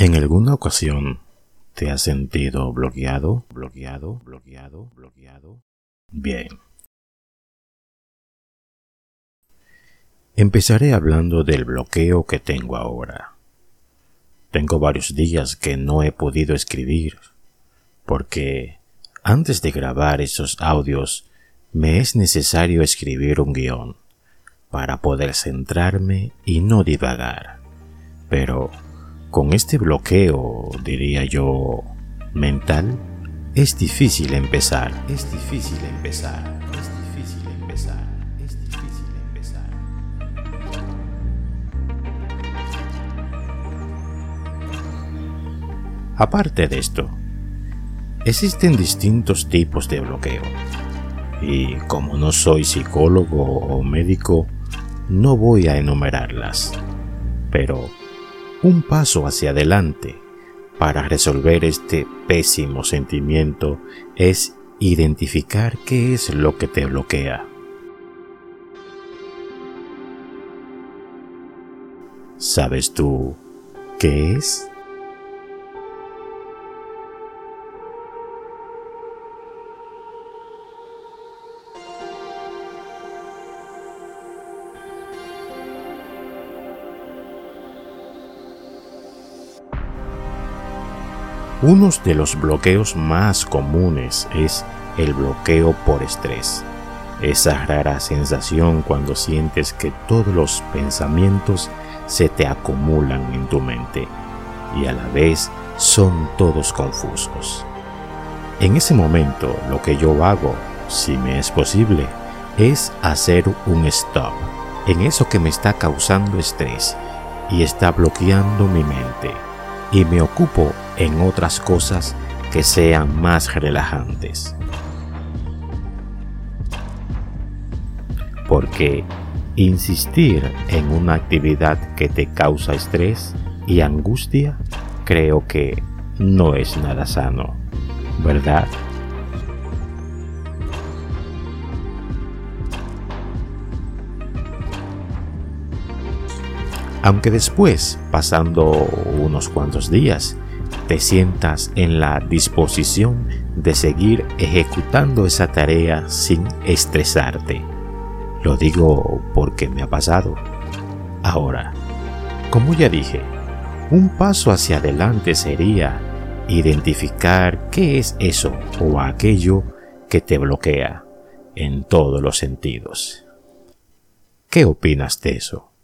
¿En alguna ocasión te has sentido bloqueado, bloqueado, bloqueado, bloqueado? Bien. Empezaré hablando del bloqueo que tengo ahora. Tengo varios días que no he podido escribir, porque antes de grabar esos audios me es necesario escribir un guion para poder centrarme y no divagar. Pero con este bloqueo, diría yo, mental, es difícil empezar, es difícil empezar, es difícil empezar, es difícil empezar. Aparte de esto, existen distintos tipos de bloqueo. Y como no soy psicólogo o médico, no voy a enumerarlas. Pero un paso hacia adelante para resolver este pésimo sentimiento es identificar qué es lo que te bloquea. ¿Sabes tú qué es? Uno de los bloqueos más comunes es el bloqueo por estrés. Esa rara sensación cuando sientes que todos los pensamientos se te acumulan en tu mente y a la vez son todos confusos. En ese momento lo que yo hago, si me es posible, es hacer un stop en eso que me está causando estrés y está bloqueando mi mente y me ocupo en otras cosas que sean más relajantes. Porque insistir en una actividad que te causa estrés y angustia creo que no es nada sano, ¿verdad? Aunque después, pasando unos cuantos días, te sientas en la disposición de seguir ejecutando esa tarea sin estresarte. Lo digo porque me ha pasado. Ahora, como ya dije, un paso hacia adelante sería identificar qué es eso o aquello que te bloquea en todos los sentidos. ¿Qué opinas de eso?